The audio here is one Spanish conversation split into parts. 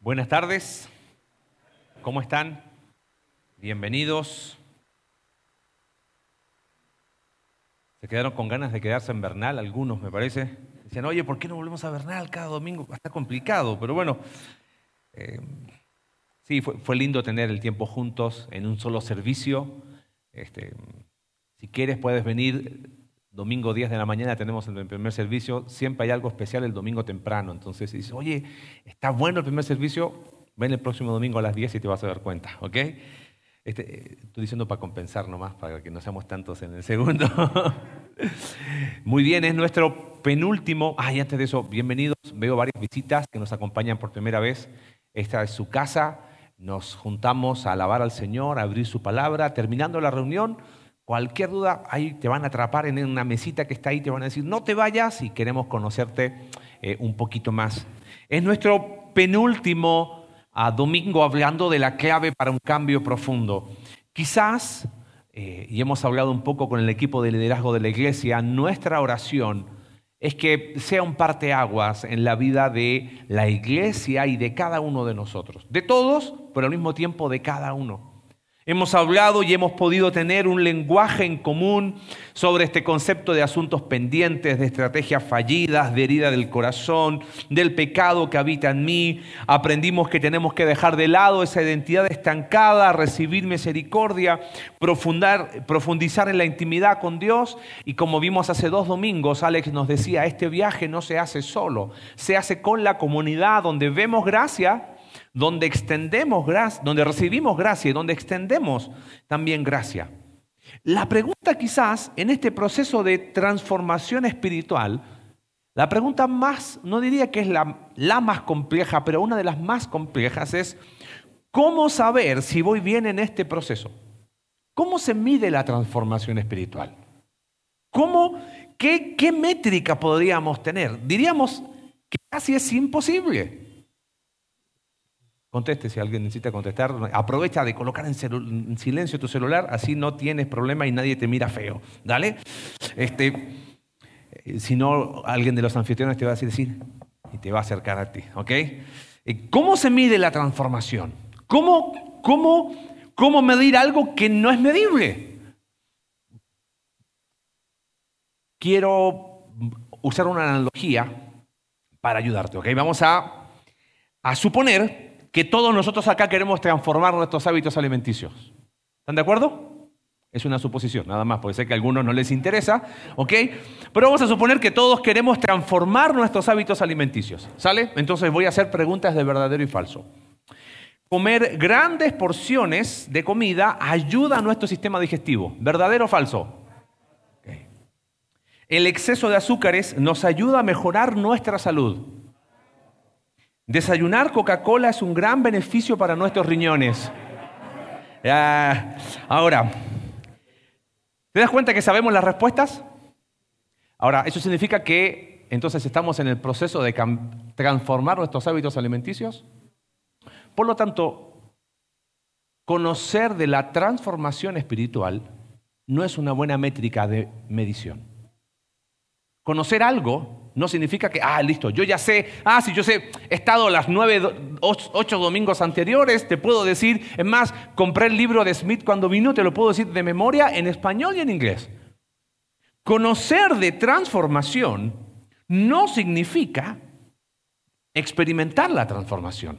Buenas tardes, ¿cómo están? Bienvenidos. Se quedaron con ganas de quedarse en Bernal, algunos me parece. Decían, oye, ¿por qué no volvemos a Bernal cada domingo? Está complicado, pero bueno. eh, sí, fue, fue lindo tener el tiempo juntos en un solo servicio. Este, si quieres, puedes venir domingo 10 de la mañana, tenemos el primer servicio. Siempre hay algo especial el domingo temprano. Entonces, si dices, oye, está bueno el primer servicio, ven el próximo domingo a las 10 y te vas a dar cuenta, ¿ok? Este, eh, estoy diciendo para compensar nomás, para que no seamos tantos en el segundo. Muy bien, es nuestro penúltimo. Ay, antes de eso, bienvenidos. Veo varias visitas que nos acompañan por primera vez. Esta es su casa. Nos juntamos a alabar al Señor, a abrir su palabra. Terminando la reunión, cualquier duda, ahí te van a atrapar en una mesita que está ahí, te van a decir, no te vayas y queremos conocerte eh, un poquito más. Es nuestro penúltimo ah, domingo hablando de la clave para un cambio profundo. Quizás, eh, y hemos hablado un poco con el equipo de liderazgo de la iglesia, nuestra oración es que sea un parteaguas en la vida de la iglesia y de cada uno de nosotros. De todos, pero al mismo tiempo de cada uno. Hemos hablado y hemos podido tener un lenguaje en común sobre este concepto de asuntos pendientes, de estrategias fallidas, de herida del corazón, del pecado que habita en mí. Aprendimos que tenemos que dejar de lado esa identidad estancada, recibir misericordia, profundar, profundizar en la intimidad con Dios. Y como vimos hace dos domingos, Alex nos decía, este viaje no se hace solo, se hace con la comunidad donde vemos gracia donde extendemos gracia, donde recibimos gracia y donde extendemos también gracia. La pregunta quizás en este proceso de transformación espiritual, la pregunta más, no diría que es la, la más compleja, pero una de las más complejas es, ¿cómo saber si voy bien en este proceso? ¿Cómo se mide la transformación espiritual? ¿Cómo, qué, qué métrica podríamos tener? Diríamos que casi es imposible. Conteste si alguien necesita contestar. Aprovecha de colocar en, en, silencio tu celular, así no tienes problema y nadie te mira feo. Dale. Este, si no, alguien de los anfitriones te va a decir y te va a acercar a ti. ¿Ok? ¿Cómo se mide la transformación? ¿Cómo, cómo, cómo medir algo que no es medible? Quiero usar una analogía para ayudarte. ¿Ok? Vamos a, a suponer que todos nosotros acá queremos transformar nuestros hábitos alimenticios. ¿Están de acuerdo? Es una suposición, nada más, puede ser que a algunos no les interesa, ¿ok? Pero vamos a suponer que todos queremos transformar nuestros hábitos alimenticios, ¿sale? Entonces voy a hacer preguntas de verdadero y falso. Comer grandes porciones de comida ayuda a nuestro sistema digestivo, ¿verdadero o falso? El exceso de azúcares nos ayuda a mejorar nuestra salud. Desayunar Coca-Cola es un gran beneficio para nuestros riñones. Ya. Ahora, ¿te das cuenta que sabemos las respuestas? Ahora, eso significa que entonces estamos en el proceso de transformar nuestros hábitos alimenticios. Por lo tanto, conocer de la transformación espiritual no es una buena métrica de medición. Conocer algo no significa que, ah, listo, yo ya sé, ah, si yo sé, he estado las nueve, ocho domingos anteriores, te puedo decir, es más, compré el libro de Smith cuando vino, te lo puedo decir de memoria en español y en inglés. Conocer de transformación no significa experimentar la transformación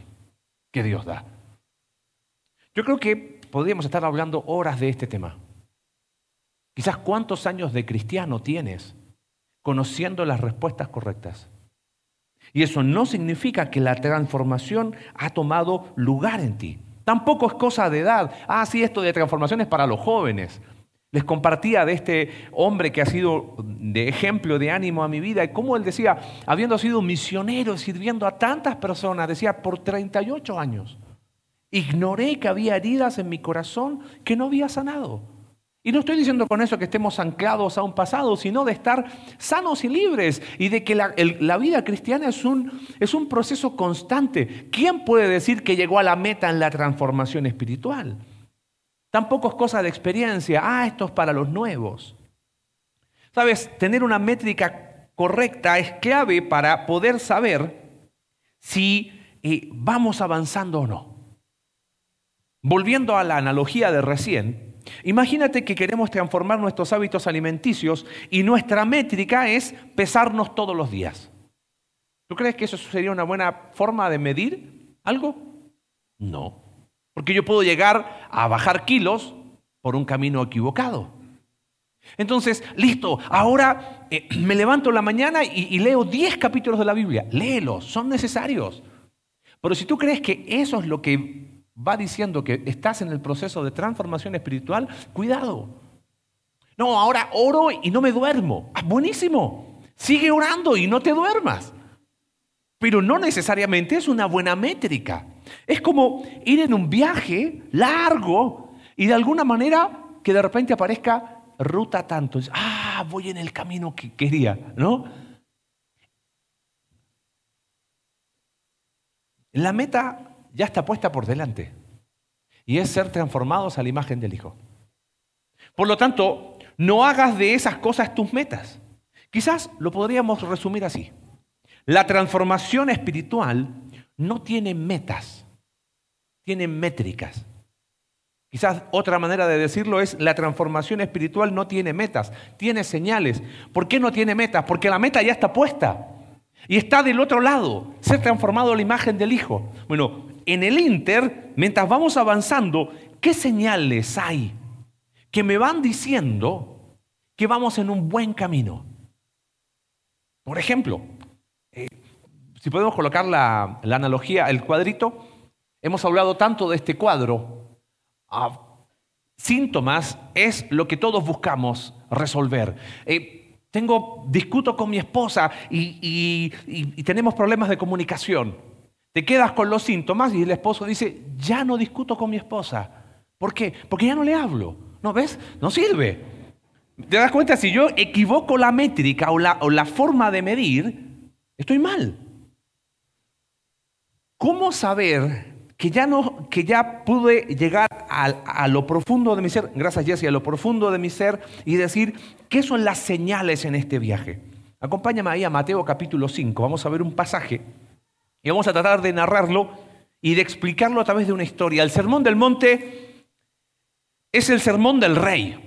que Dios da. Yo creo que podríamos estar hablando horas de este tema. Quizás cuántos años de cristiano tienes conociendo las respuestas correctas. Y eso no significa que la transformación ha tomado lugar en ti. Tampoco es cosa de edad. Ah, sí, esto de transformación es para los jóvenes. Les compartía de este hombre que ha sido de ejemplo de ánimo a mi vida y cómo él decía, habiendo sido misionero, sirviendo a tantas personas, decía, por 38 años, ignoré que había heridas en mi corazón que no había sanado. Y no estoy diciendo con eso que estemos anclados a un pasado, sino de estar sanos y libres y de que la, vida cristiana es un, es un proceso constante. ¿Quién puede decir que llegó a la meta en la transformación espiritual? Tampoco es cosa de experiencia. Ah, esto es para los nuevos. Sabes, tener una métrica correcta es clave para poder saber si eh, vamos avanzando o no. Volviendo a la analogía de recién, imagínate que queremos transformar nuestros hábitos alimenticios y nuestra métrica es pesarnos todos los días. ¿Tú crees que eso sería una buena forma de medir algo? No, porque yo puedo llegar a bajar kilos por un camino equivocado. Entonces, listo, ahora eh, me levanto en la mañana y, y leo 10 capítulos de la Biblia. Léelos, son necesarios. Pero si tú crees que eso es lo que va diciendo que estás en el proceso de transformación espiritual, cuidado. No, ahora oro y no me duermo. Ah, buenísimo. Sigue orando y no te duermas. Pero no necesariamente es una buena métrica. Es como ir en un viaje largo y de alguna manera que de repente aparezca ruta tanto. Ah, voy en el camino que quería, ¿no? La meta ya está puesta por delante. Y es ser transformados a la imagen del Hijo. Por lo tanto, no hagas de esas cosas tus metas. Quizás lo podríamos resumir así. La transformación espiritual no tiene metas, tiene métricas. Quizás otra manera de decirlo es, la transformación espiritual no tiene metas, tiene señales. ¿Por qué no tiene metas? Porque la meta ya está puesta y está del otro lado, ser transformado a la imagen del Hijo. Bueno, en el Inter, mientras vamos avanzando, ¿qué señales hay que me van diciendo que vamos en un buen camino? Por ejemplo, eh, si podemos colocar la, analogía, el cuadrito, hemos hablado tanto de este cuadro. Ah, síntomas es lo que todos buscamos resolver. Eh, tengo, discuto con mi esposa y tenemos problemas de comunicación. Te quedas con los síntomas y el esposo dice, ya no discuto con mi esposa. ¿Por qué? Porque ya no le hablo. ¿No ves? No sirve. ¿Te das cuenta? Si yo equivoco la métrica o la, o la forma de medir, estoy mal. ¿Cómo saber que ya, no, que ya pude llegar a, a, lo profundo de mi ser, gracias Jesse, a lo profundo de mi ser y decir qué son las señales en este viaje? Acompáñame ahí a Mateo capítulo 5, vamos a ver un pasaje y vamos a tratar de narrarlo y de explicarlo a través de una historia. El sermón del monte es el sermón del rey.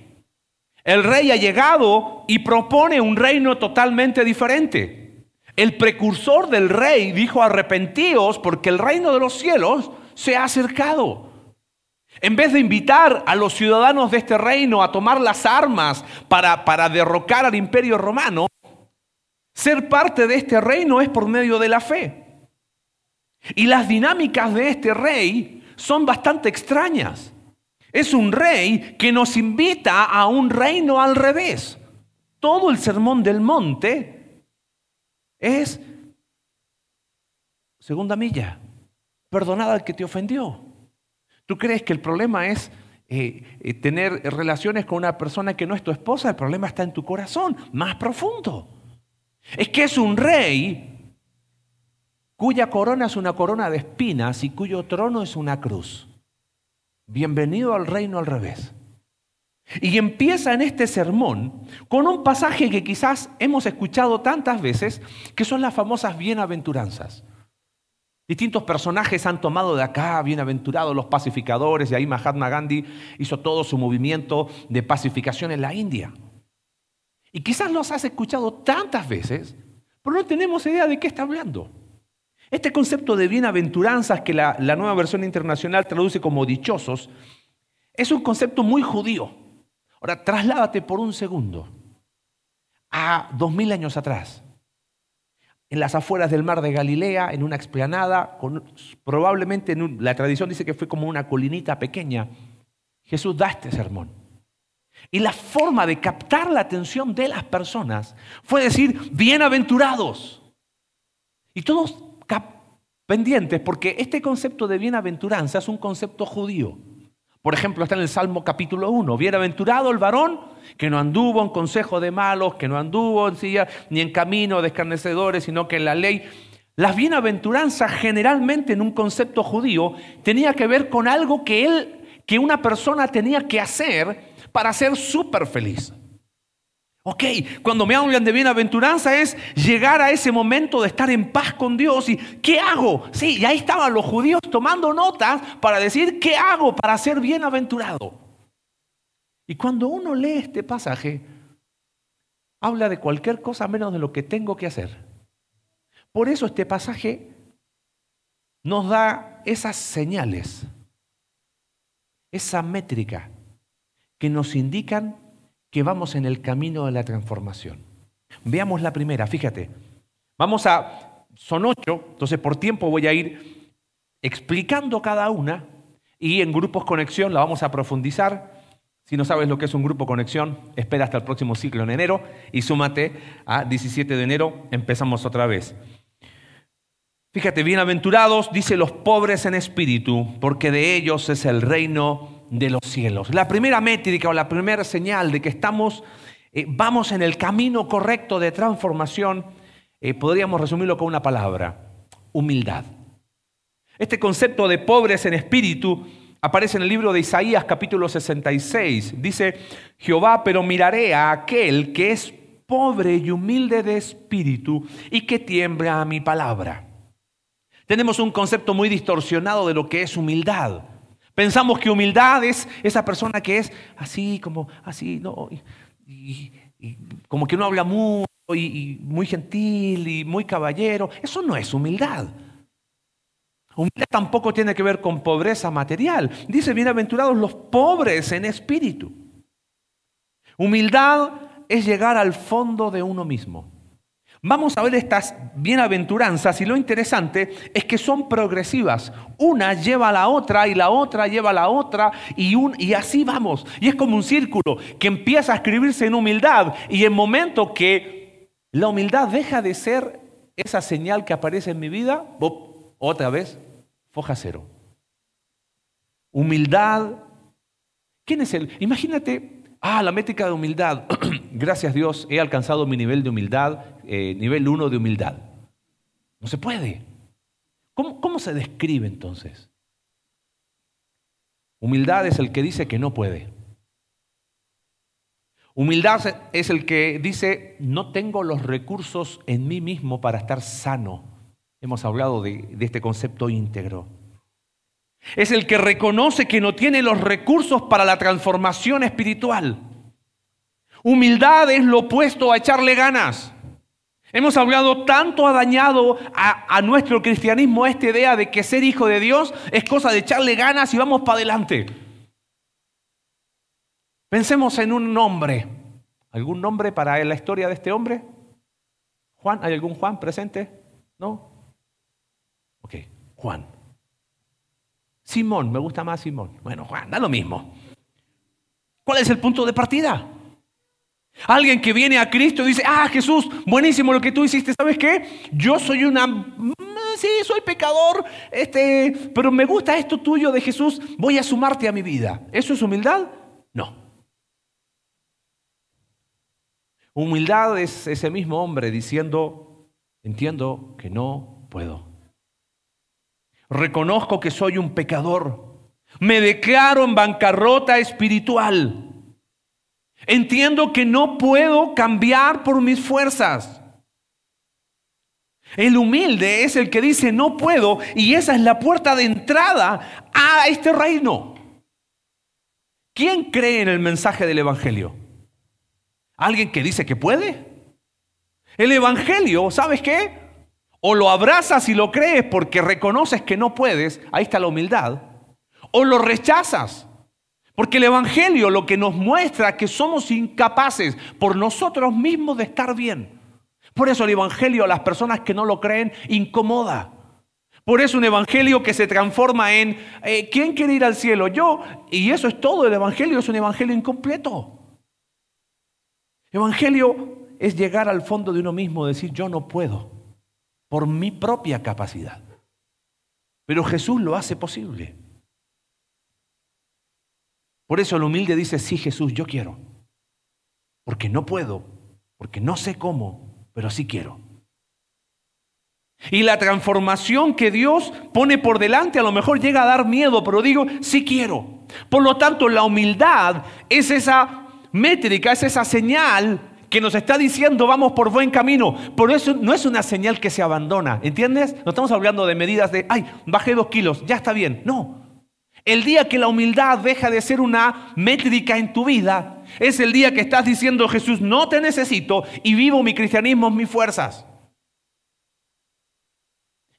El rey ha llegado y propone un reino totalmente diferente. El precursor del rey dijo arrepentíos porque el reino de los cielos se ha acercado. En vez de invitar a los ciudadanos de este reino a tomar las armas para, para derrocar al imperio romano, ser parte de este reino es por medio de la fe. Y las dinámicas de este rey son bastante extrañas. Es un rey que nos invita a un reino al revés. Todo el sermón del monte es segunda milla. Perdonada al que te ofendió. ¿Tú crees que el problema es eh, eh, tener relaciones con una persona que no es tu esposa? El problema está en tu corazón, más profundo. Es que es un rey cuya corona es una corona de espinas y cuyo trono es una cruz. Bienvenido al reino al revés. Y empieza en este sermón con un pasaje que quizás hemos escuchado tantas veces, que son las famosas bienaventuranzas. Distintos personajes han tomado de acá, bienaventurados los pacificadores, y ahí Mahatma Gandhi hizo todo su movimiento de pacificación en la India. Y quizás los has escuchado tantas veces, pero no tenemos idea de qué está hablando. Este concepto de bienaventuranzas que la, nueva versión internacional traduce como dichosos, es un concepto muy judío. Ahora, trasládate por un segundo a dos mil años atrás, en las afueras del mar de Galilea, en una explanada, probablemente en la tradición dice que fue como una colinita pequeña, Jesús da este sermón. Y la forma de captar la atención de las personas fue decir, bienaventurados. Y todos pendientes porque este concepto de bienaventuranza es un concepto judío. Por ejemplo, está en el Salmo capítulo 1. Bienaventurado el varón que no anduvo en consejo de malos, que no anduvo en silla ni en camino de escarnecedores, sino que en la ley. Las bienaventuranzas generalmente en un concepto judío tenía que ver con algo que él, que una persona tenía que hacer para ser súper feliz. Ok, cuando me hablan de bienaventuranza es llegar a ese momento de estar en paz con Dios y ¿qué hago? Sí, y ahí estaban los judíos tomando notas para decir ¿qué hago para ser bienaventurado? Y cuando uno lee este pasaje, habla de cualquier cosa menos de lo que tengo que hacer. Por eso este pasaje nos da esas señales, esa métrica que nos indican que vamos en el camino de la transformación. Veamos la primera, fíjate. Vamos a, son ocho, entonces por tiempo voy a ir explicando cada una y en grupos conexión la vamos a profundizar. Si no sabes lo que es un grupo conexión, espera hasta el próximo ciclo en enero y súmate a 17 de enero, empezamos otra vez. Fíjate, bienaventurados, dice los pobres en espíritu, porque de ellos es el reino de los cielos. La primera métrica o la primera señal de que estamos, eh, vamos en el camino correcto de transformación, eh, podríamos resumirlo con una palabra, humildad. Este concepto de pobres en espíritu aparece en el libro de Isaías capítulo 66. Dice, Jehová, pero miraré a aquel que es pobre y humilde de espíritu y que tiembla a mi palabra. Tenemos un concepto muy distorsionado de lo que es humildad. Pensamos que humildad es esa persona que es así, como así, ¿no? Y, como que no habla mucho y, muy gentil y muy caballero. Eso no es humildad. Humildad tampoco tiene que ver con pobreza material. Dice, bienaventurados los pobres en espíritu. Humildad es llegar al fondo de uno mismo. Vamos a ver estas bienaventuranzas y lo interesante es que son progresivas. Una lleva a la otra y la otra lleva a la otra y, así vamos. Y es como un círculo que empieza a escribirse en humildad y en momento que la humildad deja de ser esa señal que aparece en mi vida, otra vez, foja cero. Humildad. ¿Quién es él? Imagínate Ah, la métrica de humildad. Gracias Dios, he alcanzado mi nivel de humildad, eh, nivel 1 de humildad. No se puede. ¿Cómo, ¿Cómo se describe entonces? Humildad es el que dice que no puede. Humildad es el que dice, no tengo los recursos en mí mismo para estar sano. Hemos hablado de, de este concepto íntegro. Es el que reconoce que no tiene los recursos para la transformación espiritual. Humildad es lo opuesto a echarle ganas. Hemos hablado tanto, ha dañado a, nuestro cristianismo esta idea de que ser hijo de Dios es cosa de echarle ganas y vamos para adelante. Pensemos en un nombre. ¿Algún nombre para la historia de este hombre? Juan, ¿hay algún Juan presente? ¿No? Ok, Juan. Simón, me gusta más Simón. Bueno, Juan, da lo mismo. ¿Cuál es el punto de partida? Alguien que viene a Cristo y dice, ah, Jesús, buenísimo lo que tú hiciste, ¿sabes qué? Yo soy una, mm, sí, soy pecador, este, pero me gusta esto tuyo de Jesús, voy a sumarte a mi vida. ¿Eso es humildad? No. Humildad es ese mismo hombre diciendo, entiendo que no puedo. Reconozco que soy un pecador. Me declaro en bancarrota espiritual. Entiendo que no puedo cambiar por mis fuerzas. El humilde es el que dice no puedo y esa es la puerta de entrada a este reino. ¿Quién cree en el mensaje del Evangelio? ¿Alguien que dice que puede? El Evangelio, ¿sabes qué? O lo abrazas y lo crees porque reconoces que no puedes, ahí está la humildad, o lo rechazas. Porque el Evangelio lo que nos muestra es que somos incapaces por nosotros mismos de estar bien. Por eso el Evangelio a las personas que no lo creen incomoda. Por eso un Evangelio que se transforma en, eh, ¿quién quiere ir al cielo? Yo. Y eso es todo, el Evangelio es un Evangelio incompleto. Evangelio es llegar al fondo de uno mismo, decir, yo no puedo por mi propia capacidad. Pero Jesús lo hace posible. Por eso el humilde dice, sí Jesús, yo quiero. Porque no puedo, porque no sé cómo, pero sí quiero. Y la transformación que Dios pone por delante a lo mejor llega a dar miedo, pero digo, sí quiero. Por lo tanto, la humildad es esa métrica, es esa señal que nos está diciendo vamos por buen camino. Por eso no es una señal que se abandona, ¿entiendes? No estamos hablando de medidas de, ay, bajé dos kilos, ya está bien. No. El día que la humildad deja de ser una métrica en tu vida, es el día que estás diciendo, Jesús, no te necesito y vivo mi cristianismo mis fuerzas.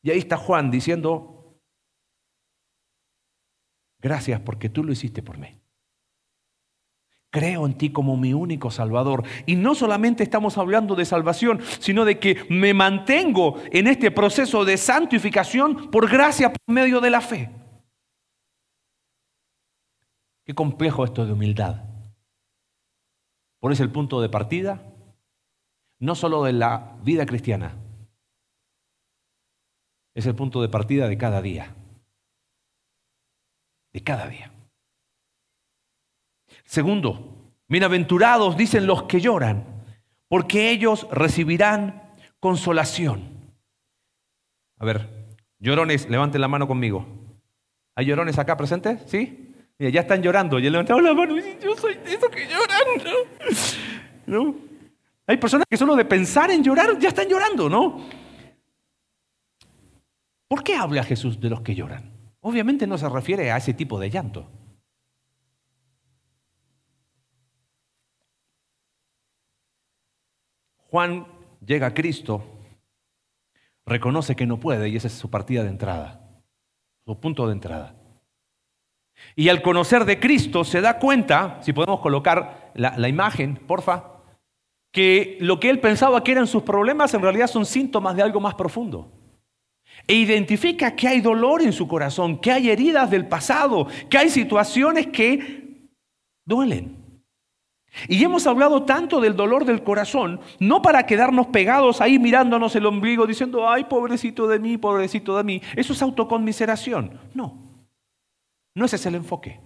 Y ahí está Juan diciendo, gracias porque tú lo hiciste por mí. Creo en ti como mi único Salvador. Y no solamente estamos hablando de salvación, sino de que me mantengo en este proceso de santificación por gracia por medio de la fe. Qué complejo esto de humildad. Por eso el punto de partida, no solo de la vida cristiana, es el punto de partida de cada día. De cada día. Segundo, bienaventurados dicen los que lloran, porque ellos recibirán consolación. A ver, llorones, levanten la mano conmigo. ¿Hay llorones acá presentes? ¿Sí? Mira, ya están llorando. Ya levantaron la mano y yo soy de esos que lloran. ¿No? Hay personas que solo de pensar en llorar ya están llorando, ¿no? ¿Por qué habla Jesús de los que lloran? Obviamente no se refiere a ese tipo de llanto. Juan llega a Cristo, reconoce que no puede y esa es su partida de entrada, su punto de entrada. Y al conocer de Cristo se da cuenta, si podemos colocar la, imagen, porfa, que lo que él pensaba que eran sus problemas en realidad son síntomas de algo más profundo. E identifica que hay dolor en su corazón, que hay heridas del pasado, que hay situaciones que duelen. Y hemos hablado tanto del dolor del corazón, no para quedarnos pegados ahí mirándonos el ombligo diciendo, ay, pobrecito de mí, pobrecito de mí. Eso es autoconmiseración. No, no ese es el enfoque.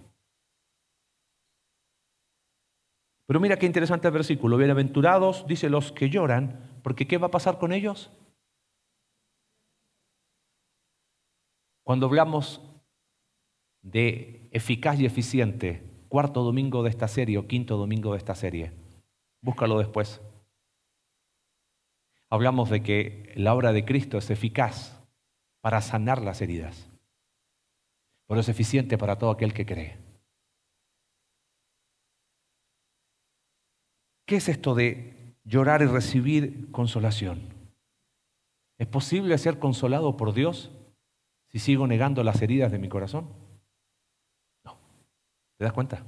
Pero mira qué interesante el versículo. Bienaventurados, dice los que lloran, porque ¿qué va a pasar con ellos? Cuando hablamos de eficaz y eficiente, cuarto domingo de esta serie o quinto domingo de esta serie. Búscalo después. Hablamos de que la obra de Cristo es eficaz para sanar las heridas, pero es eficiente para todo aquel que cree. ¿Qué es esto de llorar y recibir consolación? ¿Es posible ser consolado por Dios si sigo negando las heridas de mi corazón? ¿Te das cuenta?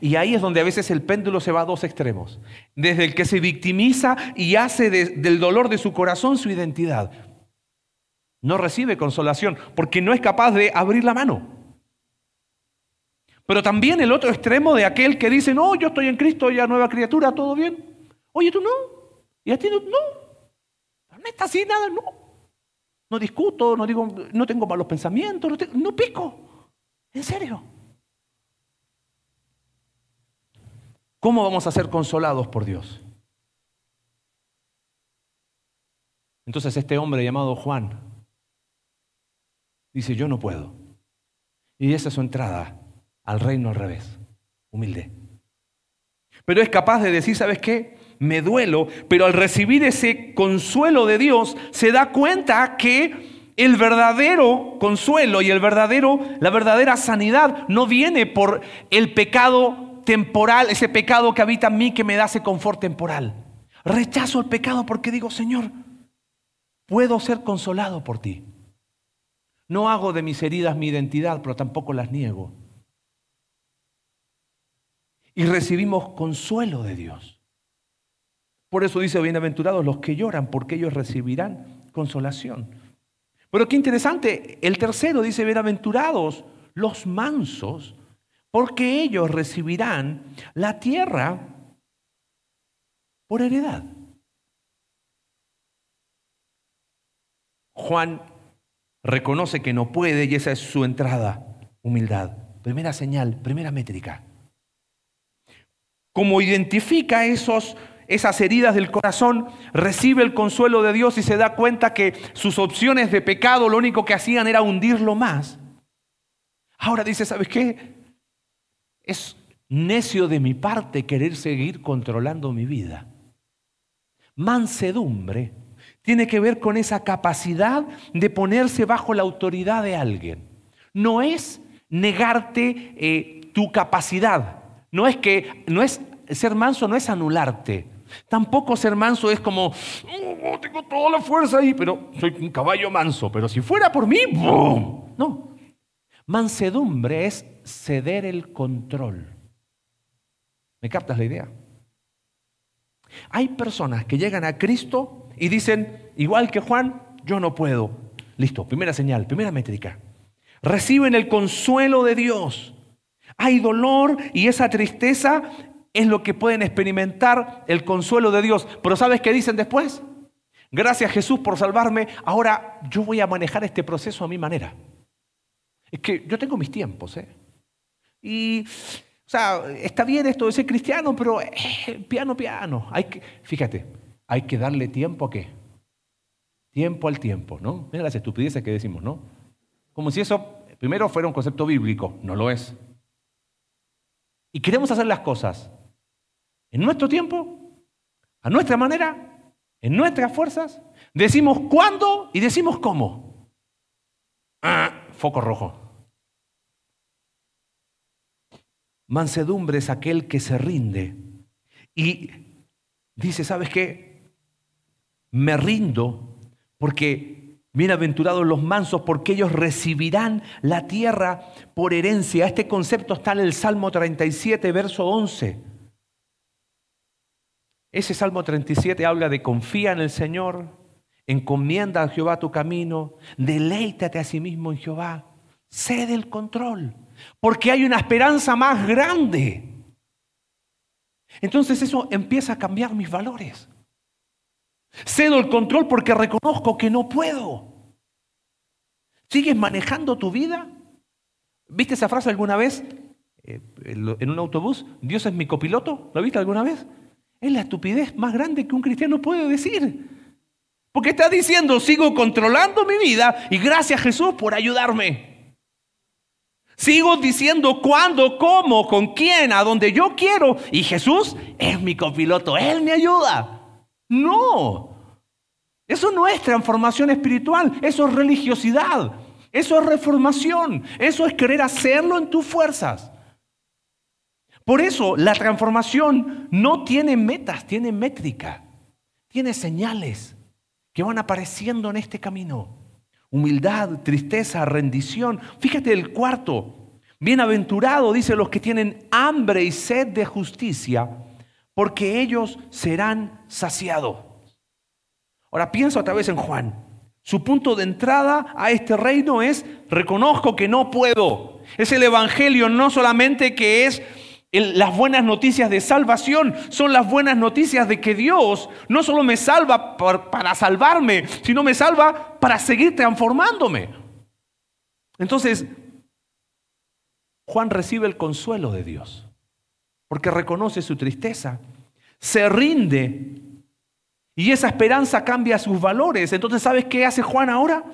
Y ahí es donde a veces el péndulo se va a dos extremos. Desde el que se victimiza y hace del dolor de su corazón su identidad. No recibe consolación porque no es capaz de abrir la mano. Pero también el otro extremo de aquel que dice, no, yo estoy en Cristo, ya nueva criatura, todo bien. Oye, tú no. Y a ti no. No, está así, nada, no. No discuto, no digo, no tengo malos pensamientos, no pico. En serio. ¿Cómo vamos a ser consolados por Dios? Entonces este hombre llamado Juan dice, yo no puedo. Y esa es su entrada al reino al revés, humilde. Pero es capaz de decir, ¿sabes qué? Me duelo, pero al recibir ese consuelo de Dios, se da cuenta que el verdadero consuelo y el verdadero, la verdadera sanidad no viene por el pecado temporal, ese pecado que habita en mí que me da ese confort temporal. Rechazo el pecado porque digo, Señor, puedo ser consolado por ti. No hago de mis heridas mi identidad, pero tampoco las niego. Y recibimos consuelo de Dios. Por eso dice, bienaventurados los que lloran, porque ellos recibirán consolación. Pero qué interesante, el tercero dice, bienaventurados los mansos, porque ellos recibirán la tierra por heredad. Juan reconoce que no puede y esa es su entrada, humildad. Primera señal, primera métrica. Como identifica esos, esas heridas del corazón, recibe el consuelo de Dios y se da cuenta que sus opciones de pecado lo único que hacían era hundirlo más. Ahora dice, ¿sabes qué? Es necio de mi parte querer seguir controlando mi vida. Mansedumbre tiene que ver con esa capacidad de ponerse bajo la autoridad de alguien. No es negarte eh, tu capacidad. No es que no es ser manso no es anularte. Tampoco ser manso es como oh, tengo toda la fuerza ahí, pero soy un caballo manso. Pero si fuera por mí, ¡boom! no. Mansedumbre es ceder el control. ¿Me captas la idea? Hay personas que llegan a Cristo y dicen, igual que Juan, yo no puedo. Listo, primera señal, primera métrica. Reciben el consuelo de Dios. Hay dolor y esa tristeza es lo que pueden experimentar el consuelo de Dios. Pero ¿sabes qué dicen después? Gracias Jesús por salvarme, ahora yo voy a manejar este proceso a mi manera. Es que yo tengo mis tiempos, ¿eh? Y, o sea, está bien esto de ser cristiano, pero eh, piano, piano. Hay que, fíjate, hay que darle tiempo a qué? Tiempo al tiempo, ¿no? Mira las estupideces que decimos, ¿no? Como si eso primero fuera un concepto bíblico, no lo es. Y queremos hacer las cosas en nuestro tiempo, a nuestra manera, en nuestras fuerzas. Decimos cuándo y decimos cómo. Ah, foco rojo. Mansedumbre es aquel que se rinde y dice, ¿sabes qué? Me rindo porque bienaventurados los mansos porque ellos recibirán la tierra por herencia. Este concepto está en el Salmo 37, verso 11. Ese Salmo 37 habla de confía en el Señor, encomienda a Jehová tu camino, deleítate a sí mismo en Jehová, cede el control, porque hay una esperanza más grande. Entonces eso empieza a cambiar mis valores. Cedo el control porque reconozco que no puedo. ¿Sigues manejando tu vida? ¿Viste esa frase alguna vez eh, en un autobús? ¿Dios es mi copiloto? ¿Lo viste alguna vez? Es la estupidez más grande que un cristiano puede decir. Porque está diciendo, sigo controlando mi vida y gracias Jesús por ayudarme. Sigo diciendo cuándo, cómo, con quién, a donde yo quiero. Y Jesús es mi copiloto, Él me ayuda. No, eso no es transformación espiritual, eso es religiosidad, eso es reformación, eso es querer hacerlo en tus fuerzas. Por eso la transformación no tiene metas, tiene métrica, tiene señales que van apareciendo en este camino. Humildad, tristeza, rendición. Fíjate el cuarto. Bienaventurado, dice los que tienen hambre y sed de justicia, porque ellos serán saciados. Ahora pienso otra vez en Juan. Su punto de entrada a este reino es, reconozco que no puedo. Es el Evangelio no solamente que es las buenas noticias de salvación son las buenas noticias de que Dios no solo me salva para salvarme, sino me salva para seguir transformándome. Entonces, Juan recibe el consuelo de Dios, porque reconoce su tristeza, se rinde y esa esperanza cambia sus valores. Entonces, ¿sabes qué hace Juan ahora?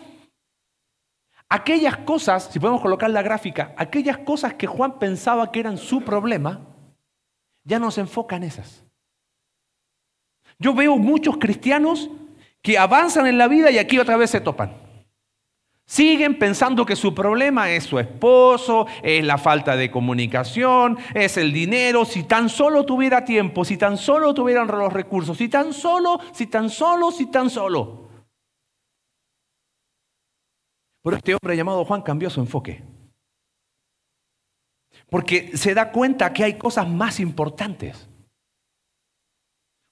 Aquellas cosas, si podemos colocar la gráfica, aquellas cosas que Juan pensaba que eran su problema, ya no se enfoca en esas. Yo veo muchos cristianos que avanzan en la vida y aquí otra vez se topan. Siguen pensando que su problema es su esposo, es la falta de comunicación, es el dinero, si tan solo tuviera tiempo, si tan solo tuvieran los recursos, si tan solo, si tan solo, si tan solo. Pero este hombre llamado Juan cambió su enfoque. Porque se da cuenta que hay cosas más importantes.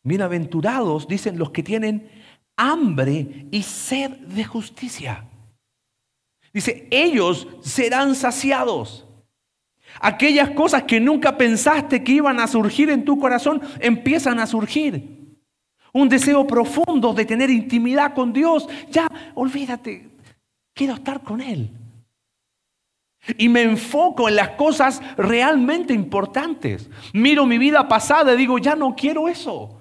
Bienaventurados, dicen los que tienen hambre y sed de justicia. Dice, ellos serán saciados. Aquellas cosas que nunca pensaste que iban a surgir en tu corazón, empiezan a surgir. Un deseo profundo de tener intimidad con Dios. Ya, olvídate, Quiero estar con Él. Y me enfoco en las cosas realmente importantes. Miro mi vida pasada y digo, ya no quiero eso.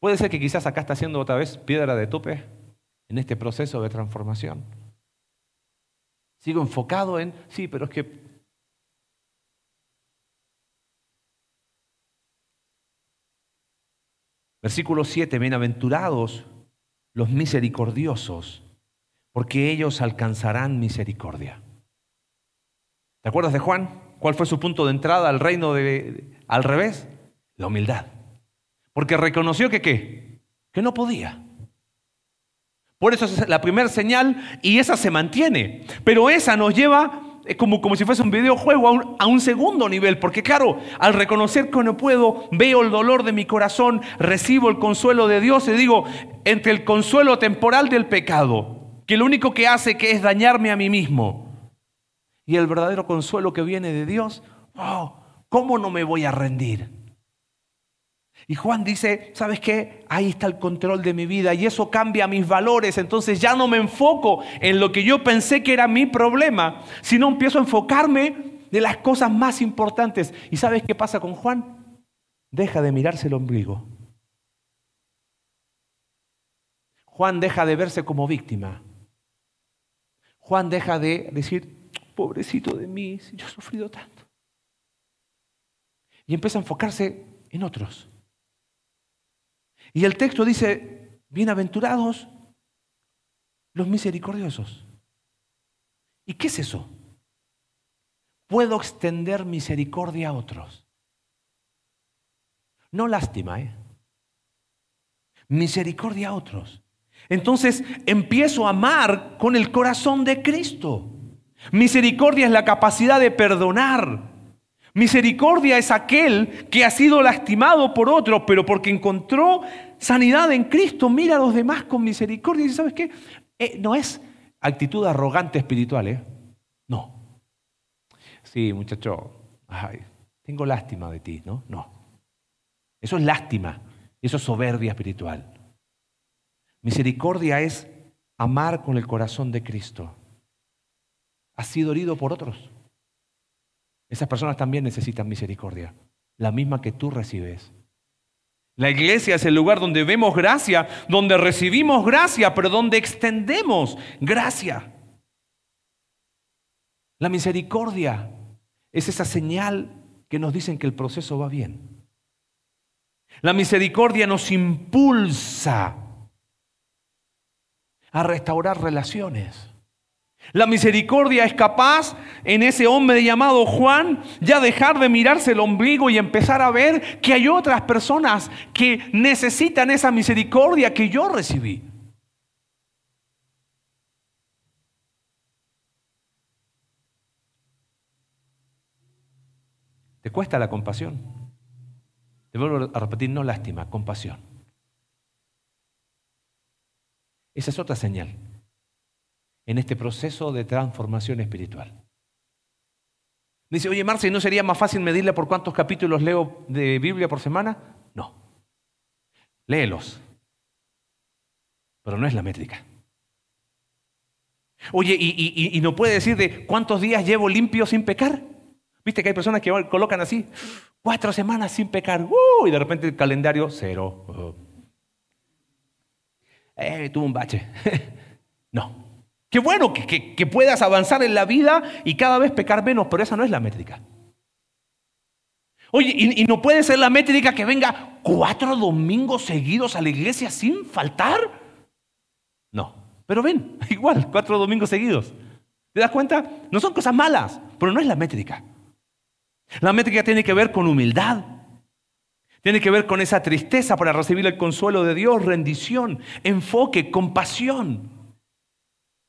Puede ser que quizás acá está haciendo otra vez piedra de tope en este proceso de transformación. Sigo enfocado en, sí, pero es que... Versículo 7, bienaventurados los misericordiosos, porque ellos alcanzarán misericordia. ¿Te acuerdas de Juan? ¿Cuál fue su punto de entrada al reino de, al revés? La humildad. Porque reconoció que qué? Que no podía. Por eso es la primera señal y esa se mantiene. Pero esa nos lleva como, como si fuese un videojuego a un, a un segundo nivel. Porque claro, al reconocer que no puedo, veo el dolor de mi corazón, recibo el consuelo de Dios y digo, entre el consuelo temporal del pecado, que lo único que hace que es dañarme a mí mismo, y el verdadero consuelo que viene de Dios, oh, ¿cómo no me voy a rendir? Y Juan dice, ¿sabes qué? Ahí está el control de mi vida y eso cambia mis valores. Entonces ya no me enfoco en lo que yo pensé que era mi problema, sino empiezo a enfocarme de las cosas más importantes. ¿Y sabes qué pasa con Juan? Deja de mirarse el ombligo. Juan deja de verse como víctima. Juan deja de decir, pobrecito de mí, si yo he sufrido tanto. Y empieza a enfocarse en otros. Y el texto dice, bienaventurados los misericordiosos. ¿Y qué es eso? Puedo extender misericordia a otros. No lástima, ¿eh? Misericordia a otros. Entonces empiezo a amar con el corazón de Cristo. Misericordia es la capacidad de perdonar, Misericordia es aquel que ha sido lastimado por otro, pero porque encontró sanidad en Cristo, mira a los demás con misericordia. ¿Y sabes qué? Eh, no es actitud arrogante espiritual, ¿eh? No. Sí, muchacho, tengo lástima de ti, ¿no? No. Eso es lástima, eso es soberbia espiritual. Misericordia es amar con el corazón de Cristo. Has sido herido por otros. Esas personas también necesitan misericordia, la misma que tú recibes. La iglesia es el lugar donde vemos gracia, donde recibimos gracia, pero donde extendemos gracia. La misericordia es esa señal que nos dicen que el proceso va bien. La misericordia nos impulsa a restaurar relaciones. La misericordia es capaz en ese hombre llamado Juan ya dejar de mirarse el ombligo y empezar a ver que hay otras personas que necesitan esa misericordia que yo recibí. ¿Te cuesta la compasión? Te vuelvo a repetir, no lástima, compasión. Esa es otra señal en este proceso de transformación espiritual. Dice, oye Marce, ¿no sería más fácil medirle por cuántos capítulos leo de Biblia por semana? No. Léelos. Pero no es la métrica. Oye, ¿y, no puede decir de cuántos días llevo limpio sin pecar? ¿Viste que hay personas que colocan así, cuatro semanas sin pecar, ¡uh! y de repente el calendario, cero. Eh, tuvo un bache. no. Qué bueno que, puedas avanzar en la vida y cada vez pecar menos, pero esa no es la métrica. Oye, ¿y, ¿y, no puede ser la métrica que venga cuatro domingos seguidos a la iglesia sin faltar? No, pero ven, igual, cuatro domingos seguidos. ¿Te das cuenta? No son cosas malas, pero no es la métrica. La métrica tiene que ver con humildad, tiene que ver con esa tristeza para recibir el consuelo de Dios, rendición, enfoque, compasión.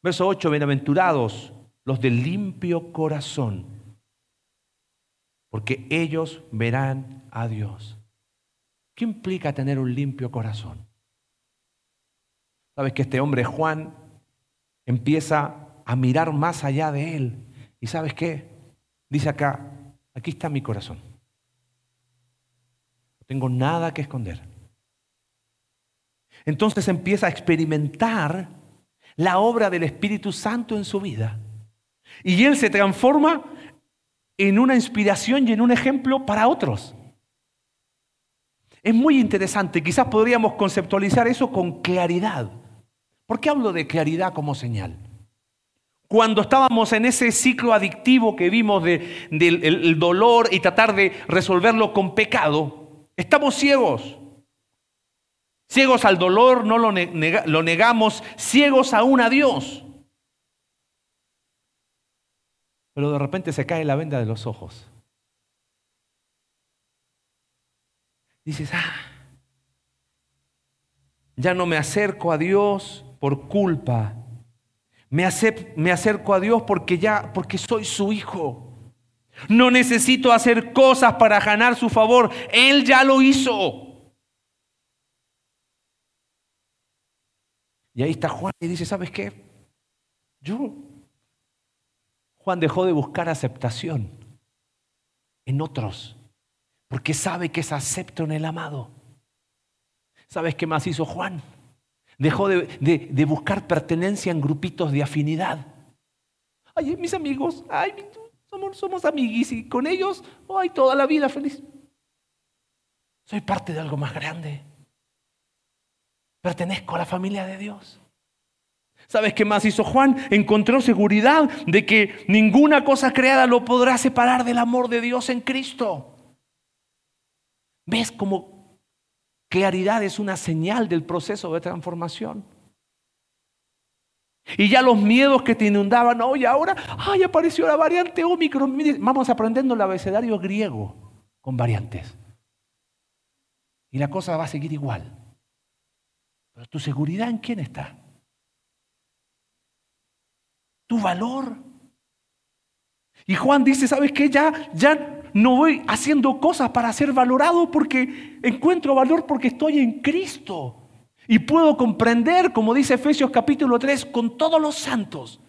Verso 8, bienaventurados los de limpio corazón, porque ellos verán a Dios. ¿Qué implica tener un limpio corazón? Sabes que este hombre Juan empieza a mirar más allá de él. ¿Y sabes qué? Dice acá, aquí está mi corazón. No tengo nada que esconder. Entonces empieza a experimentar la obra del Espíritu Santo en su vida. Y él se transforma en una inspiración y en un ejemplo para otros. Es muy interesante, quizás podríamos conceptualizar eso con claridad. ¿Por qué hablo de claridad como señal? cuando estábamos en ese ciclo adictivo que vimos del de, dolor y tratar de resolverlo con pecado, estamos ciegos. Ciegos al dolor, no lo, negamos, ciegos aún a Dios. Pero de repente se cae la venda de los ojos. Dices, ah, ya no me acerco a Dios por culpa me, acerco a Dios porque ya, porque soy su hijo. No necesito hacer cosas para ganar su favor. Él ya lo hizo. Y ahí está Juan y dice, ¿sabes qué? Yo, Juan dejó de buscar aceptación en otros, porque sabe que es acepto en el amado. ¿Sabes qué más hizo Juan? Dejó de, buscar pertenencia en grupitos de afinidad. Ay, mis amigos, ay, somos, somos amiguis y con ellos, ay, toda la vida feliz. Soy parte de algo más grande. Pertenezco a la familia de Dios. ¿Sabes qué más hizo Juan? Encontró seguridad de que ninguna cosa creada lo podrá separar del amor de Dios en Cristo. ¿Ves cómo Claridad es una señal del proceso de transformación. Y ya los miedos que te inundaban, hoy ahora, ay, apareció la variante Omicron. Vamos aprendiendo el abecedario griego con variantes. Y la cosa va a seguir igual. Pero tu seguridad en quién está? Tu valor. Y Juan dice, ¿sabes qué? Ya, ya no voy haciendo cosas para ser valorado porque encuentro valor porque estoy en Cristo. Y puedo comprender, como dice Efesios capítulo 3, con todos los santos,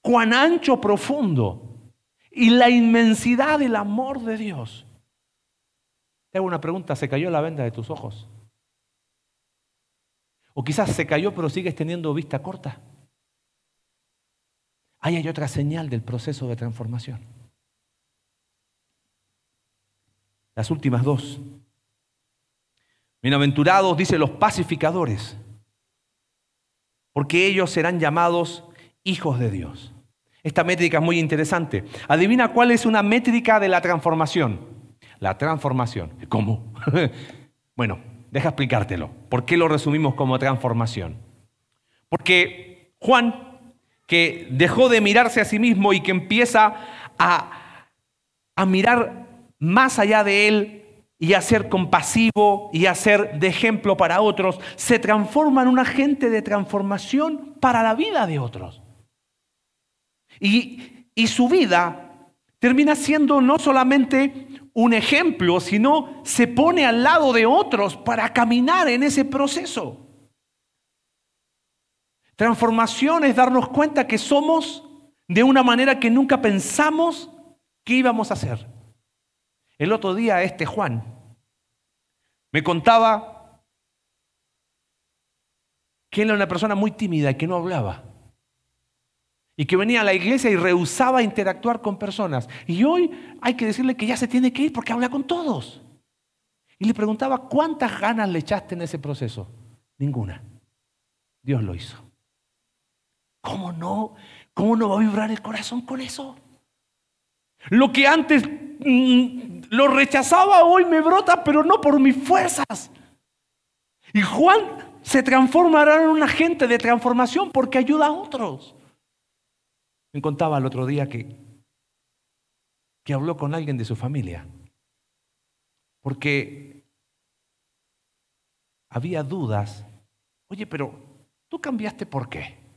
cuán ancho, profundo y la inmensidad del amor de Dios. Te hago una pregunta, ¿se cayó la venda de tus ojos? O quizás se cayó pero sigues teniendo vista corta. Ahí hay otra señal del proceso de transformación. Las últimas dos. Bienaventurados, dice los pacificadores, porque ellos serán llamados hijos de Dios. Esta métrica es muy interesante. Adivina cuál es una métrica de la transformación. La transformación. ¿Cómo? bueno, deja explicártelo. ¿Por qué lo resumimos como transformación? Porque Juan, que dejó de mirarse a sí mismo y que empieza a, mirar más allá de él y a ser compasivo y a ser de ejemplo para otros, se transforma en un agente de transformación para la vida de otros. Y, y su vida termina siendo no solamente un ejemplo, sino se pone al lado de otros para caminar en ese proceso. Transformación es darnos cuenta que somos de una manera que nunca pensamos que íbamos a ser. El otro día este Juan me contaba que él era una persona muy tímida y que no hablaba. Y que venía a la iglesia y rehusaba interactuar con personas. Y hoy hay que decirle que ya se tiene que ir porque habla con todos. Y le preguntaba, ¿cuántas ganas le echaste en ese proceso? Ninguna. Dios lo hizo. ¿Cómo no? ¿Cómo no va a vibrar el corazón con eso? Lo que antes mm, lo rechazaba, hoy me brota, pero no por mis fuerzas. Y Juan se transformará en un agente de transformación porque ayuda a otros. Me contaba el otro día que, que habló con alguien de su familia. Porque había dudas. Oye, pero tú cambiaste por qué?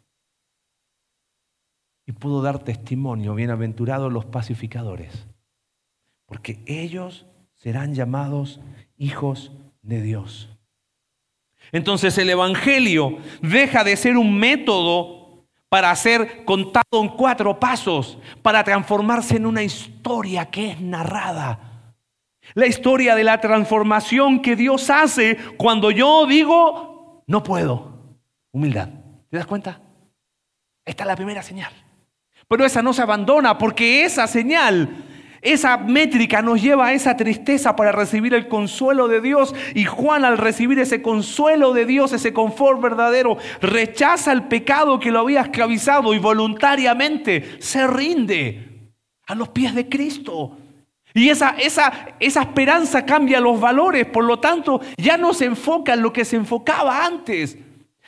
y pudo dar testimonio, bienaventurados los pacificadores, porque ellos serán llamados hijos de Dios. Entonces el Evangelio deja de ser un método para ser contado en cuatro pasos, para transformarse en una historia que es narrada. La historia de la transformación que Dios hace cuando yo digo, no puedo. Humildad. ¿Te das cuenta? Esta es la primera señal. Pero esa no se abandona porque esa señal Esa métrica nos lleva a esa tristeza para recibir el consuelo de Dios. Y Juan al recibir ese consuelo de Dios, ese confort verdadero, rechaza el pecado que lo había esclavizado y voluntariamente se rinde a los pies de Cristo. Y esa, esa, esa esperanza cambia los valores, por lo tanto ya no se enfoca en lo que se enfocaba antes.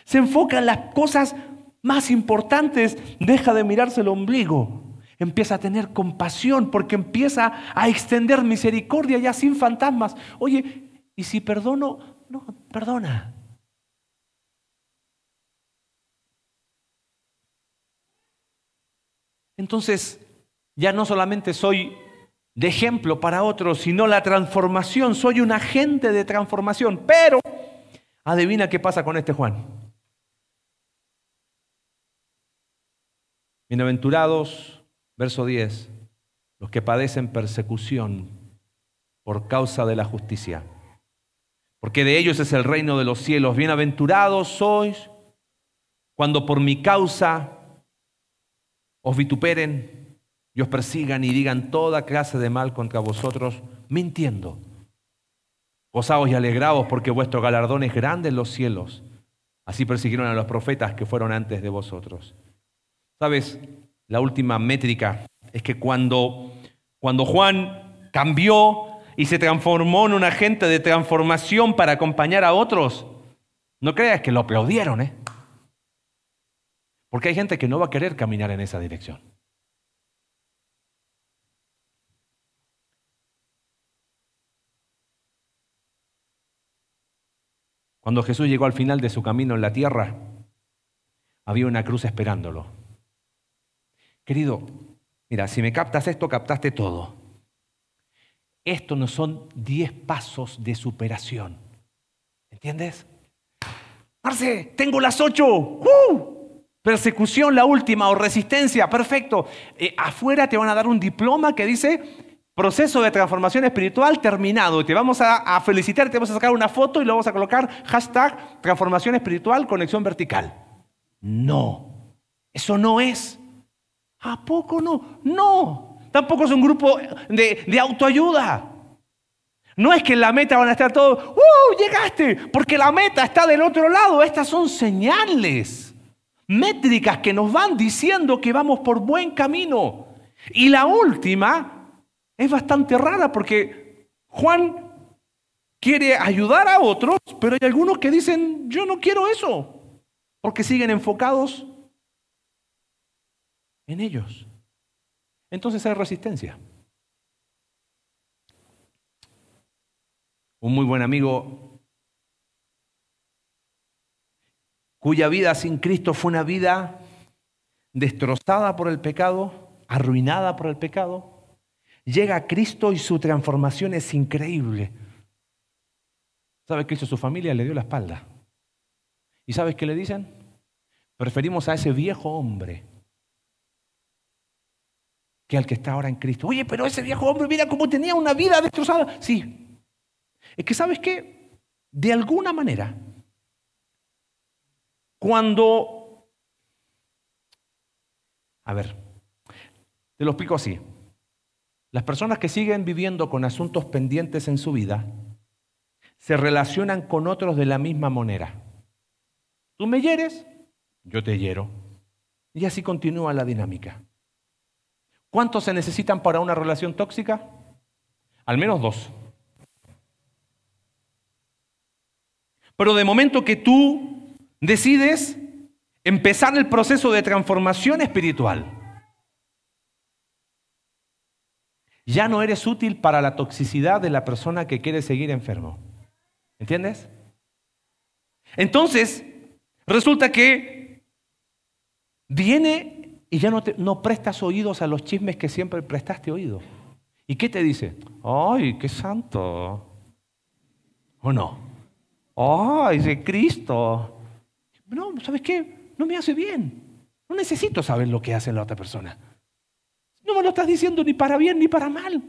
Se enfoca en las cosas más importantes, deja de mirarse el ombligo empieza a tener compasión porque empieza a extender misericordia ya sin fantasmas. Oye, ¿y si perdono? No, perdona. Entonces, ya no solamente soy de ejemplo para otros, sino la transformación, soy un agente de transformación. Pero, adivina qué pasa con este Juan. Bienaventurados Verso 10. Los que padecen persecución por causa de la justicia. Porque de ellos es el reino de los cielos. Bienaventurados sois cuando por mi causa os vituperen y os persigan y digan toda clase de mal contra vosotros, mintiendo. Gozaos y alegraos porque vuestro galardón es grande en los cielos. Así persiguieron a los profetas que fueron antes de vosotros. ¿Sabes? La última métrica, es que cuando, cuando Juan cambió y se transformó en un agente de transformación para acompañar a otros, no creas que lo aplaudieron, ¿eh? Porque hay gente que no va a querer caminar en esa dirección. Cuando Jesús llegó al final de su camino en la tierra, había una cruz esperándolo. Querido, mira, si me captas esto, captaste todo. Esto no son diez pasos de superación. ¿Entiendes? Marce, tengo las ocho. ¡Uh! Persecución, la última, o resistencia, perfecto. Eh, afuera te van a dar un diploma que dice proceso de transformación espiritual terminado. Te vamos a, a felicitar, te vamos a sacar una foto y lo vamos a colocar hashtag transformación espiritual, conexión vertical. No, eso no es. ¿A poco no? No. Tampoco es un grupo de, autoayuda. No es que en la meta van a estar todos, ¡uh! Llegaste, porque la meta está del otro lado. Estas son señales, métricas que nos van diciendo que vamos por buen camino. Y la última es bastante rara porque Juan quiere ayudar a otros, pero hay algunos que dicen, yo no quiero eso, porque siguen enfocados en ellos. Entonces hay resistencia. Un muy buen amigo cuya vida sin Cristo fue una vida destrozada por el pecado, arruinada por el pecado, llega a Cristo y su transformación es increíble. ¿Sabes qué su familia? Le dio la espalda. ¿Y sabes qué le dicen? Preferimos a ese viejo hombre que al que está ahora en Cristo. Oye, pero ese viejo hombre, mira cómo tenía una vida destrozada. Sí. Es que, ¿sabes qué? De alguna manera, cuando... A ver, te lo explico así. Las personas que siguen viviendo con asuntos pendientes en su vida se relacionan con otros de la misma manera. Tú me hieres, yo te hiero. Y así continúa la dinámica. ¿Cuántos se necesitan para una relación tóxica? Al menos dos. Pero de momento que tú decides empezar el proceso de transformación espiritual, ya no eres útil para la toxicidad de la persona que quiere seguir enfermo. ¿Entiendes? Entonces, resulta que viene y ya no, prestas oídos a los chismes que siempre prestaste oído. ¿Y qué te dice? ¡Ay, qué santo! ¿O no? ¡Ay, de Cristo! No, ¿sabes qué? No me hace bien. No necesito saber lo que hace la otra persona. No me lo estás diciendo ni para bien ni para mal.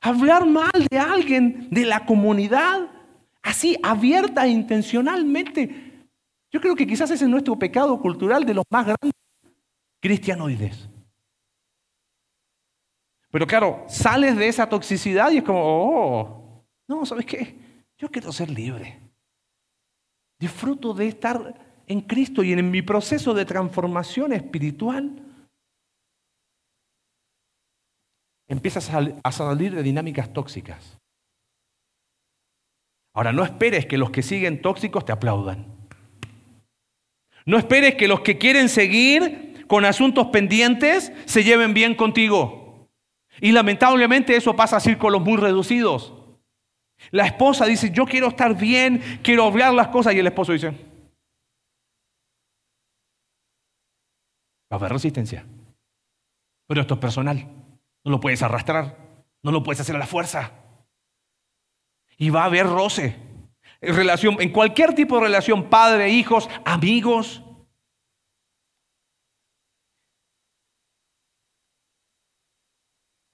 Hablar mal de alguien, de la comunidad, así abierta e intencionalmente. Yo creo que quizás ese es nuestro pecado cultural de los más grandes cristianoides. Pero claro, sales de esa toxicidad y es como, oh, no, ¿sabes qué? Yo quiero ser libre. Disfruto de estar en Cristo y en mi proceso de transformación espiritual. Empiezas a salir de dinámicas tóxicas. Ahora, no esperes que los que siguen tóxicos te aplaudan. No esperes que los que quieren seguir con asuntos pendientes se lleven bien contigo. Y lamentablemente eso pasa a círculos muy reducidos. La esposa dice, yo quiero estar bien, quiero hablar las cosas, y el esposo dice, va a haber resistencia. Pero esto es personal, no lo puedes arrastrar, no lo puedes hacer a la fuerza. Y va a haber roce. En, relación, en cualquier tipo de relación, padre, hijos, amigos.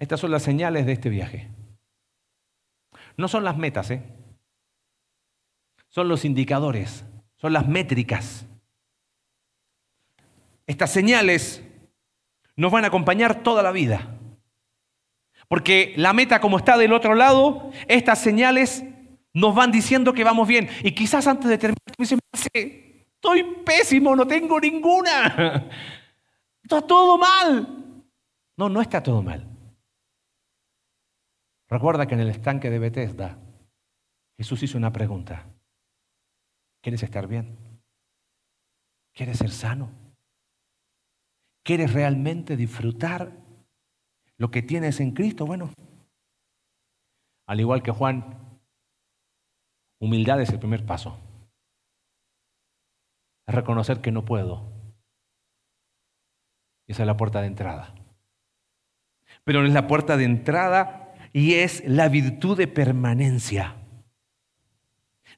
Estas son las señales de este viaje. No son las metas, ¿eh? son los indicadores, son las métricas. Estas señales nos van a acompañar toda la vida. Porque la meta como está del otro lado, estas señales nos van diciendo que vamos bien. Y quizás antes de terminar, me dicen, estoy pésimo, no tengo ninguna. Está todo mal. No, no está todo mal. Recuerda que en el estanque de Bethesda Jesús hizo una pregunta. ¿Quieres estar bien? ¿Quieres ser sano? ¿Quieres realmente disfrutar lo que tienes en Cristo? Bueno, al igual que Juan, humildad es el primer paso. Es reconocer que no puedo. Esa es la puerta de entrada. Pero no es la puerta de entrada y es la virtud de permanencia.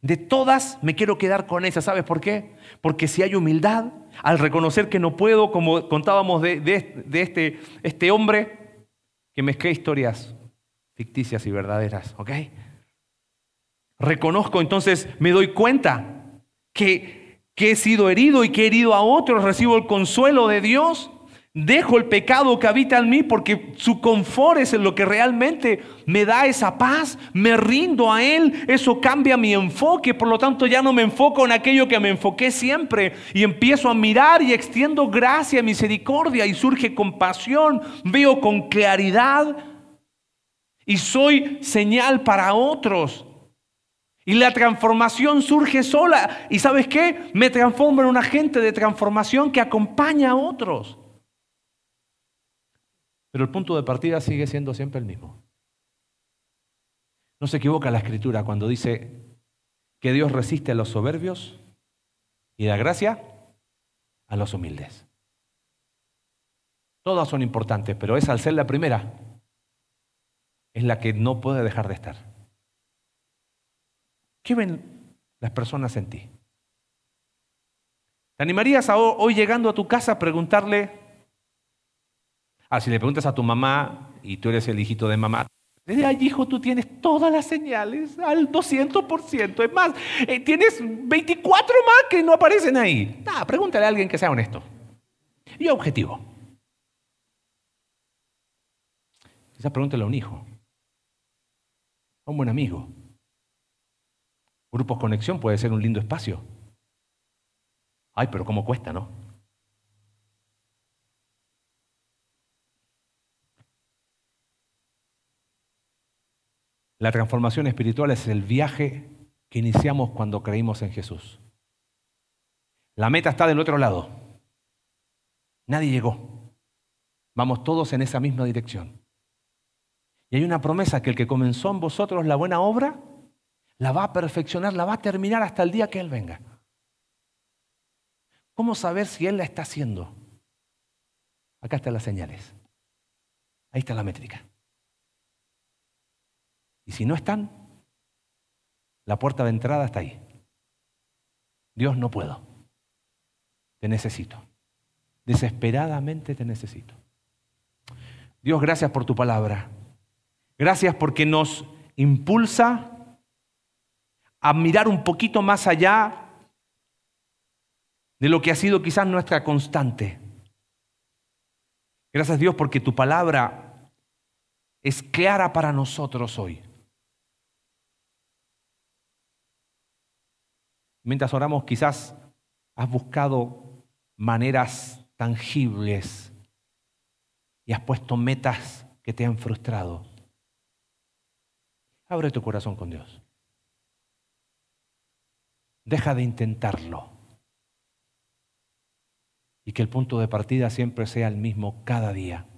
De todas me quiero quedar con esa, ¿sabes por qué? Porque si hay humildad, al reconocer que no puedo, como contábamos de, este, este hombre, que mezclé historias ficticias y verdaderas, ¿ok? Reconozco entonces, me doy cuenta que, que he sido herido y que he herido a otros, recibo el consuelo de Dios Dejo el pecado que habita en mí porque su confort es lo que realmente me da esa paz. Me rindo a Él. Eso cambia mi enfoque. Por lo tanto, ya no me enfoco en aquello que me enfoqué siempre. Y empiezo a mirar y extiendo gracia, misericordia. Y surge compasión. Veo con claridad. Y soy señal para otros. Y la transformación surge sola. ¿Y sabes qué? Me transformo en un agente de transformación que acompaña a otros. Pero el punto de partida sigue siendo siempre el mismo. No se equivoca la escritura cuando dice que Dios resiste a los soberbios y da gracia a los humildes. Todas son importantes, pero esa al ser la primera es la que no puede dejar de estar. ¿Qué ven las personas en ti? ¿Te animarías hoy llegando a tu casa a preguntarle Ah, si le preguntas a tu mamá y tú eres el hijito de mamá, desde ahí, hijo, tú tienes todas las señales al 200%. Es más, eh, tienes 24 más que no aparecen ahí. Ah, pregúntale a alguien que sea honesto y objetivo. Esa pregúntale a un hijo, a un buen amigo. Grupos Conexión puede ser un lindo espacio. Ay, pero cómo cuesta, ¿no? La transformación espiritual es el viaje que iniciamos cuando creímos en Jesús. La meta está del otro lado. Nadie llegó. Vamos todos en esa misma dirección. Y hay una promesa que el que comenzó en vosotros la buena obra, la va a perfeccionar, la va a terminar hasta el día que Él venga. ¿Cómo saber si Él la está haciendo? Acá están las señales. Ahí está la métrica. Y si no están, la puerta de entrada está ahí. Dios no puedo. Te necesito. Desesperadamente te necesito. Dios, gracias por tu palabra. Gracias porque nos impulsa a mirar un poquito más allá de lo que ha sido quizás nuestra constante. Gracias Dios porque tu palabra es clara para nosotros hoy. Mientras oramos, quizás has buscado maneras tangibles y has puesto metas que te han frustrado. Abre tu corazón con Dios. Deja de intentarlo. Y que el punto de partida siempre sea el mismo cada día.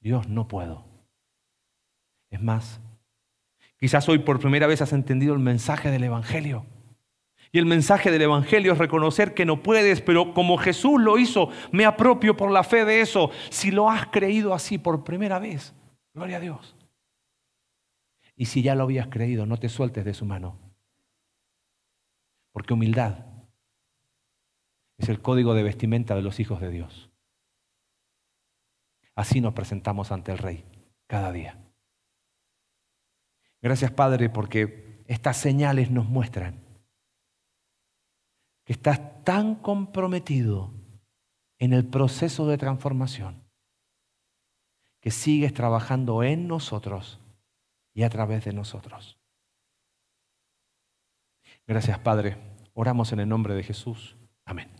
Dios, no puedo. Es más, quizás hoy por primera vez has entendido el mensaje del Evangelio. Y el mensaje del Evangelio es reconocer que no puedes, pero como Jesús lo hizo, me apropio por la fe de eso. Si lo has creído así por primera vez, gloria a Dios. Y si ya lo habías creído, no te sueltes de su mano. Porque humildad es el código de vestimenta de los hijos de Dios. Así nos presentamos ante el Rey cada día. Gracias Padre porque estas señales nos muestran que estás tan comprometido en el proceso de transformación que sigues trabajando en nosotros y a través de nosotros. Gracias Padre. Oramos en el nombre de Jesús. Amén.